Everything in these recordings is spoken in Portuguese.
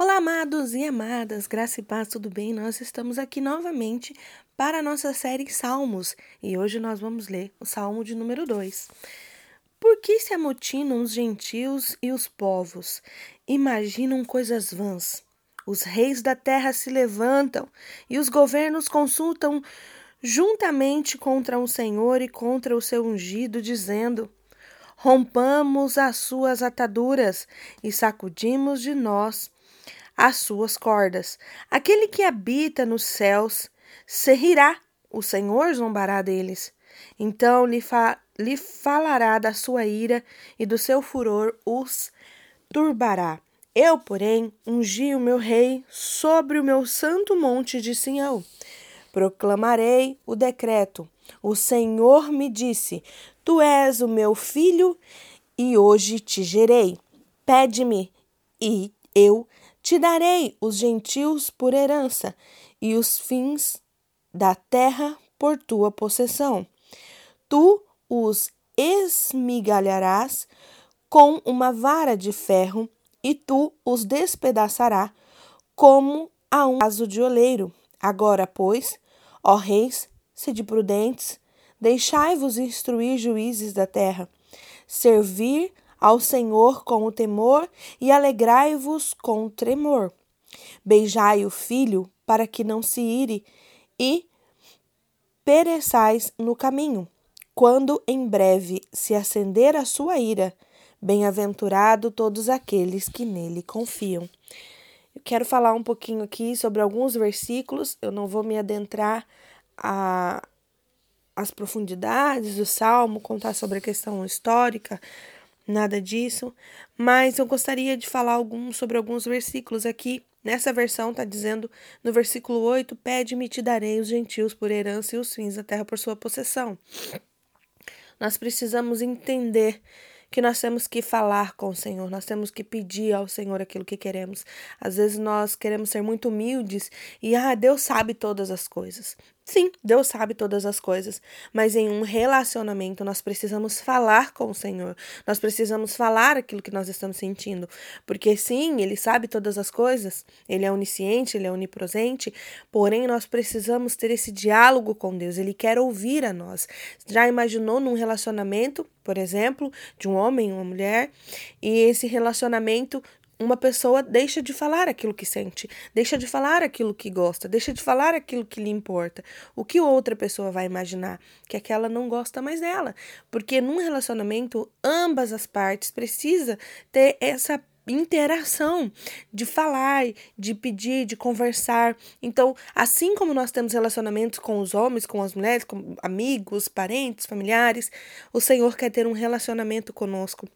Olá, amados e amadas, graça e paz, tudo bem? Nós estamos aqui novamente para a nossa série Salmos e hoje nós vamos ler o Salmo de número 2. Por que se amotinam os gentios e os povos? Imaginam coisas vãs. Os reis da terra se levantam e os governos consultam juntamente contra o Senhor e contra o seu ungido, dizendo: Rompamos as suas ataduras e sacudimos de nós as suas cordas. Aquele que habita nos céus se rirá, o Senhor zombará deles. Então lhe, fa lhe falará da sua ira e do seu furor os turbará. Eu, porém, ungi o meu rei sobre o meu santo monte de Sião. Proclamarei o decreto. O Senhor me disse: Tu és o meu filho, e hoje te gerei. Pede-me, e eu te darei os gentios por herança e os fins da terra por tua possessão. Tu os esmigalharás com uma vara de ferro e tu os despedaçarás como a um vaso de oleiro. Agora, pois, ó reis, sede prudentes, deixai-vos instruir juízes da terra, servir ao Senhor com o temor e alegrai-vos com o tremor. Beijai o filho para que não se ire e pereçais no caminho. Quando em breve se acender a sua ira, bem-aventurado todos aqueles que nele confiam. Eu quero falar um pouquinho aqui sobre alguns versículos, eu não vou me adentrar a as profundidades do salmo, contar sobre a questão histórica, nada disso, mas eu gostaria de falar algum, sobre alguns versículos aqui. Nessa versão está dizendo no versículo 8: Pede-me, te darei os gentios por herança e os fins da terra por sua possessão. Nós precisamos entender que nós temos que falar com o Senhor, nós temos que pedir ao Senhor aquilo que queremos. Às vezes nós queremos ser muito humildes e, ah, Deus sabe todas as coisas. Sim, Deus sabe todas as coisas, mas em um relacionamento nós precisamos falar com o Senhor, nós precisamos falar aquilo que nós estamos sentindo, porque sim, Ele sabe todas as coisas, Ele é onisciente, Ele é onipresente, porém nós precisamos ter esse diálogo com Deus, Ele quer ouvir a nós. Já imaginou num relacionamento, por exemplo, de um homem e uma mulher, e esse relacionamento uma pessoa deixa de falar aquilo que sente, deixa de falar aquilo que gosta, deixa de falar aquilo que lhe importa. O que outra pessoa vai imaginar? Que aquela não gosta mais dela. Porque num relacionamento, ambas as partes precisam ter essa interação, de falar, de pedir, de conversar. Então, assim como nós temos relacionamentos com os homens, com as mulheres, com amigos, parentes, familiares, o Senhor quer ter um relacionamento conosco.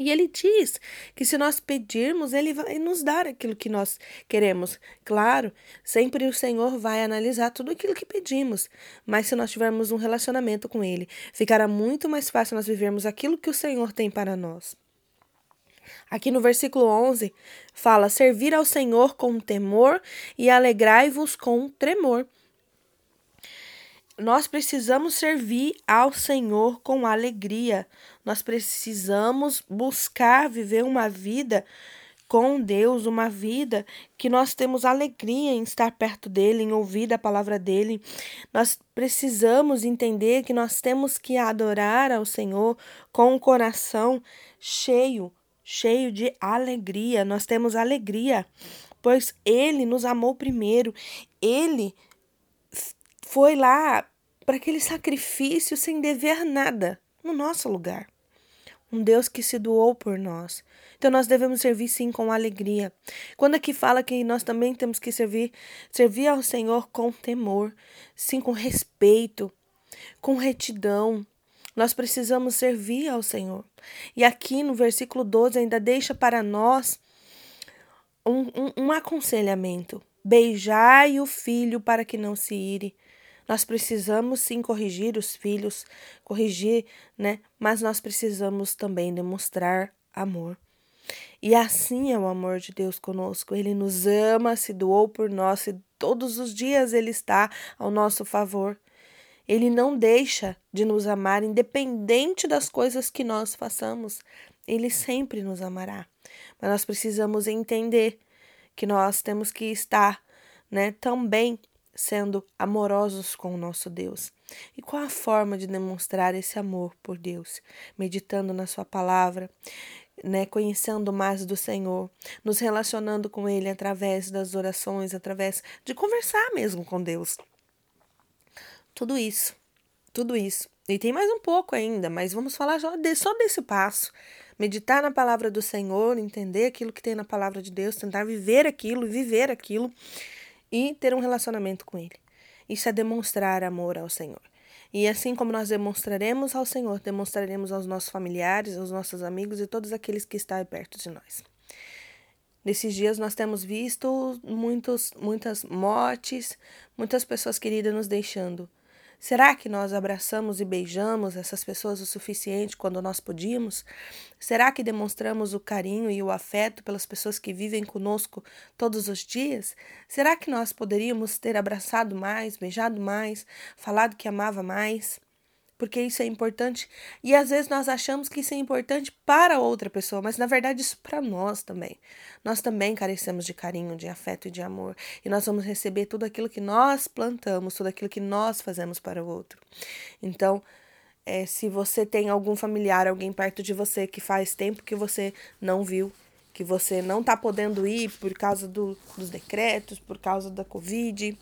E ele diz que se nós pedirmos, ele vai nos dar aquilo que nós queremos. Claro, sempre o Senhor vai analisar tudo aquilo que pedimos, mas se nós tivermos um relacionamento com ele, ficará muito mais fácil nós vivermos aquilo que o Senhor tem para nós. Aqui no versículo 11 fala: Servir ao Senhor com temor e alegrai-vos com tremor nós precisamos servir ao Senhor com alegria. Nós precisamos buscar viver uma vida com Deus, uma vida que nós temos alegria em estar perto dele, em ouvir a palavra dele. Nós precisamos entender que nós temos que adorar ao Senhor com o coração cheio, cheio de alegria. Nós temos alegria, pois ele nos amou primeiro. Ele foi lá para aquele sacrifício sem dever nada no nosso lugar. Um Deus que se doou por nós. Então nós devemos servir sim com alegria. Quando aqui fala que nós também temos que servir, servir ao Senhor com temor, sim com respeito, com retidão. Nós precisamos servir ao Senhor. E aqui no versículo 12 ainda deixa para nós um, um, um aconselhamento. Beijai o filho para que não se ire. Nós precisamos sim corrigir os filhos, corrigir, né? Mas nós precisamos também demonstrar amor. E assim é o amor de Deus conosco. Ele nos ama, se doou por nós e todos os dias ele está ao nosso favor. Ele não deixa de nos amar, independente das coisas que nós façamos. Ele sempre nos amará. Mas nós precisamos entender que nós temos que estar, né, também sendo amorosos com o nosso Deus. E qual a forma de demonstrar esse amor por Deus? Meditando na Sua palavra, né, conhecendo mais do Senhor, nos relacionando com Ele através das orações, através de conversar mesmo com Deus. Tudo isso, tudo isso. E tem mais um pouco ainda, mas vamos falar só, de, só desse passo. Meditar na palavra do Senhor, entender aquilo que tem na palavra de Deus, tentar viver aquilo, viver aquilo e ter um relacionamento com Ele. Isso é demonstrar amor ao Senhor. E assim como nós demonstraremos ao Senhor, demonstraremos aos nossos familiares, aos nossos amigos e todos aqueles que estão perto de nós. Nesses dias nós temos visto muitos, muitas mortes, muitas pessoas queridas nos deixando. Será que nós abraçamos e beijamos essas pessoas o suficiente quando nós podíamos? Será que demonstramos o carinho e o afeto pelas pessoas que vivem conosco todos os dias? Será que nós poderíamos ter abraçado mais, beijado mais, falado que amava mais? Porque isso é importante. E às vezes nós achamos que isso é importante para outra pessoa, mas na verdade isso para nós também. Nós também carecemos de carinho, de afeto e de amor. E nós vamos receber tudo aquilo que nós plantamos, tudo aquilo que nós fazemos para o outro. Então, é, se você tem algum familiar, alguém perto de você que faz tempo que você não viu, que você não está podendo ir por causa do, dos decretos, por causa da Covid,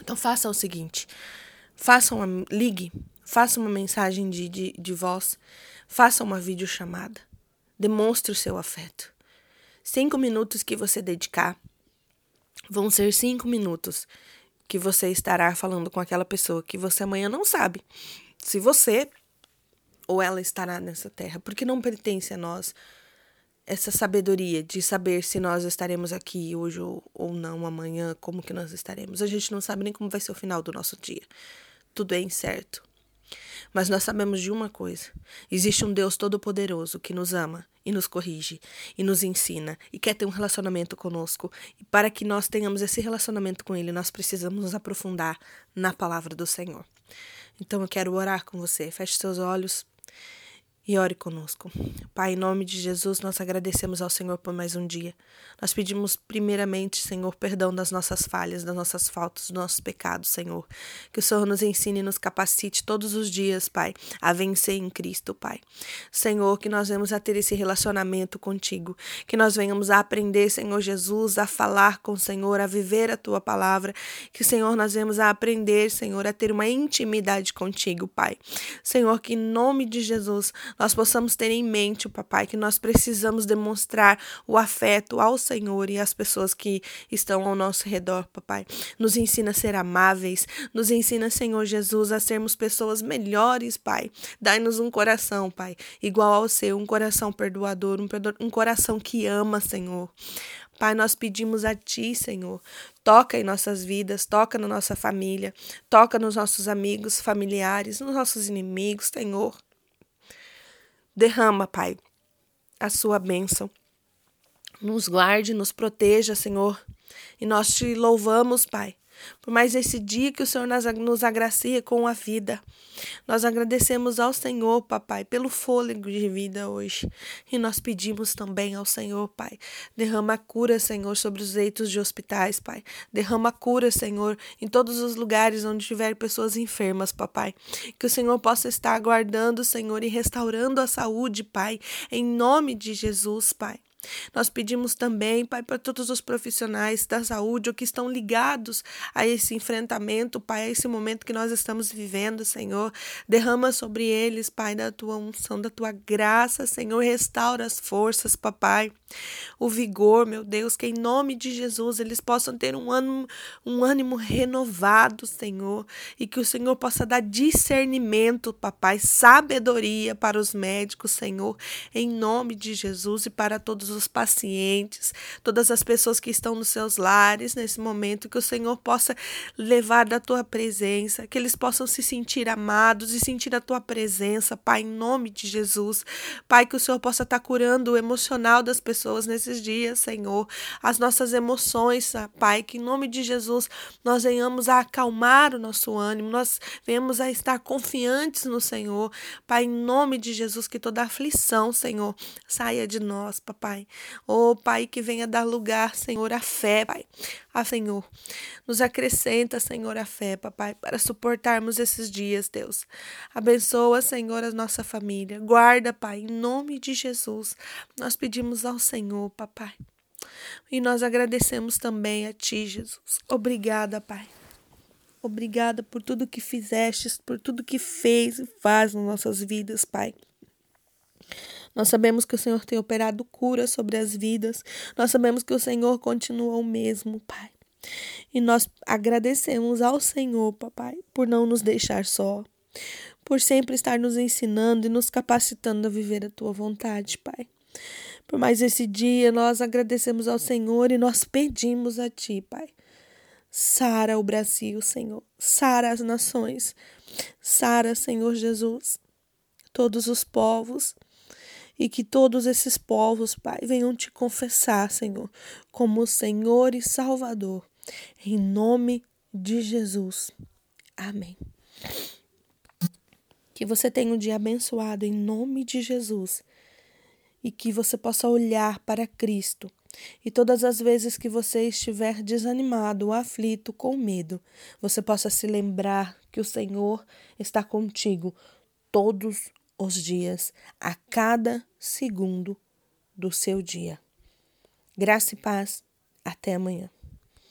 então faça o seguinte: faça uma, ligue Faça uma mensagem de, de, de voz. Faça uma videochamada. Demonstre o seu afeto. Cinco minutos que você dedicar vão ser cinco minutos que você estará falando com aquela pessoa que você amanhã não sabe se você ou ela estará nessa terra, porque não pertence a nós essa sabedoria de saber se nós estaremos aqui hoje ou, ou não amanhã, como que nós estaremos. A gente não sabe nem como vai ser o final do nosso dia. Tudo é incerto. Mas nós sabemos de uma coisa: existe um Deus todo-poderoso que nos ama e nos corrige e nos ensina e quer ter um relacionamento conosco. E para que nós tenhamos esse relacionamento com Ele, nós precisamos nos aprofundar na palavra do Senhor. Então eu quero orar com você. Feche seus olhos e ore conosco. Pai, em nome de Jesus, nós agradecemos ao Senhor por mais um dia. Nós pedimos, primeiramente, Senhor, perdão das nossas falhas, das nossas faltas, dos nossos pecados, Senhor. Que o Senhor nos ensine e nos capacite todos os dias, Pai, a vencer em Cristo, Pai. Senhor, que nós venhamos a ter esse relacionamento contigo. Que nós venhamos a aprender, Senhor Jesus, a falar com o Senhor, a viver a tua palavra. Que, Senhor, nós venhamos a aprender, Senhor, a ter uma intimidade contigo, Pai. Senhor, que em nome de Jesus nós possamos ter em mente, papai, que nós precisamos demonstrar o afeto ao Senhor e às pessoas que estão ao nosso redor, papai. Nos ensina a ser amáveis, nos ensina, Senhor Jesus, a sermos pessoas melhores, pai. Dai-nos um coração, pai, igual ao seu, um coração perdoador, um, um coração que ama, Senhor. Pai, nós pedimos a Ti, Senhor, toca em nossas vidas, toca na nossa família, toca nos nossos amigos, familiares, nos nossos inimigos, Senhor. Derrama, Pai, a sua bênção. Nos guarde, nos proteja, Senhor. E nós te louvamos, Pai, por mais esse dia que o Senhor nos agracia com a vida. Nós agradecemos ao Senhor, papai, pelo fôlego de vida hoje. E nós pedimos também ao Senhor, pai, derrama cura, Senhor, sobre os leitos de hospitais, pai. Derrama cura, Senhor, em todos os lugares onde tiver pessoas enfermas, papai. Que o Senhor possa estar aguardando, Senhor, e restaurando a saúde, pai, em nome de Jesus, pai. Nós pedimos também, Pai, para todos os profissionais da saúde ou que estão ligados a esse enfrentamento, Pai, a esse momento que nós estamos vivendo, Senhor. Derrama sobre eles, Pai, da tua unção, da tua graça, Senhor. Restaura as forças, Papai. O vigor, meu Deus, que em nome de Jesus eles possam ter um ânimo, um ânimo renovado, Senhor, e que o Senhor possa dar discernimento, Papai, sabedoria para os médicos, Senhor, em nome de Jesus e para todos os os pacientes, todas as pessoas que estão nos seus lares nesse momento, que o Senhor possa levar da tua presença, que eles possam se sentir amados e sentir a tua presença, Pai, em nome de Jesus. Pai, que o Senhor possa estar curando o emocional das pessoas nesses dias, Senhor, as nossas emoções, Pai, que em nome de Jesus nós venhamos a acalmar o nosso ânimo, nós venhamos a estar confiantes no Senhor, Pai, em nome de Jesus, que toda aflição, Senhor, saia de nós, Papai Pai. Oh, Pai, que venha dar lugar, Senhor, à fé, Pai. Ah, Senhor, nos acrescenta, Senhor, a fé, Papai, para suportarmos esses dias, Deus. Abençoa, Senhor, a nossa família. Guarda, Pai, em nome de Jesus. Nós pedimos ao Senhor, Papai. E nós agradecemos também a Ti, Jesus. Obrigada, Pai. Obrigada por tudo que fizestes, por tudo que fez e faz nas nossas vidas, Pai. Nós sabemos que o Senhor tem operado cura sobre as vidas. Nós sabemos que o Senhor continua o mesmo, Pai. E nós agradecemos ao Senhor, Papai, por não nos deixar só, por sempre estar nos ensinando e nos capacitando a viver a tua vontade, Pai. Por mais esse dia, nós agradecemos ao Senhor e nós pedimos a Ti, Pai. Sara o Brasil, Senhor. Sara as nações. Sara, Senhor Jesus, todos os povos. E que todos esses povos, Pai, venham te confessar, Senhor, como Senhor e Salvador. Em nome de Jesus. Amém. Que você tenha um dia abençoado em nome de Jesus e que você possa olhar para Cristo. E todas as vezes que você estiver desanimado, aflito, com medo, você possa se lembrar que o Senhor está contigo todos os dias, a cada segundo do seu dia. Graça e paz. Até amanhã.